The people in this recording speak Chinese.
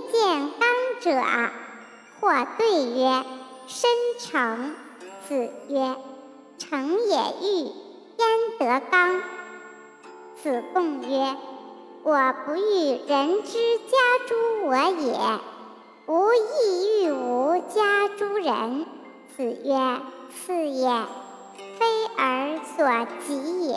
见刚者，或对曰：“身成。”子曰：“成也欲，焉得刚？”子贡曰：“我不欲人之家诸我也，吾亦欲无家诸人。”子曰：“是也，非尔所及也。”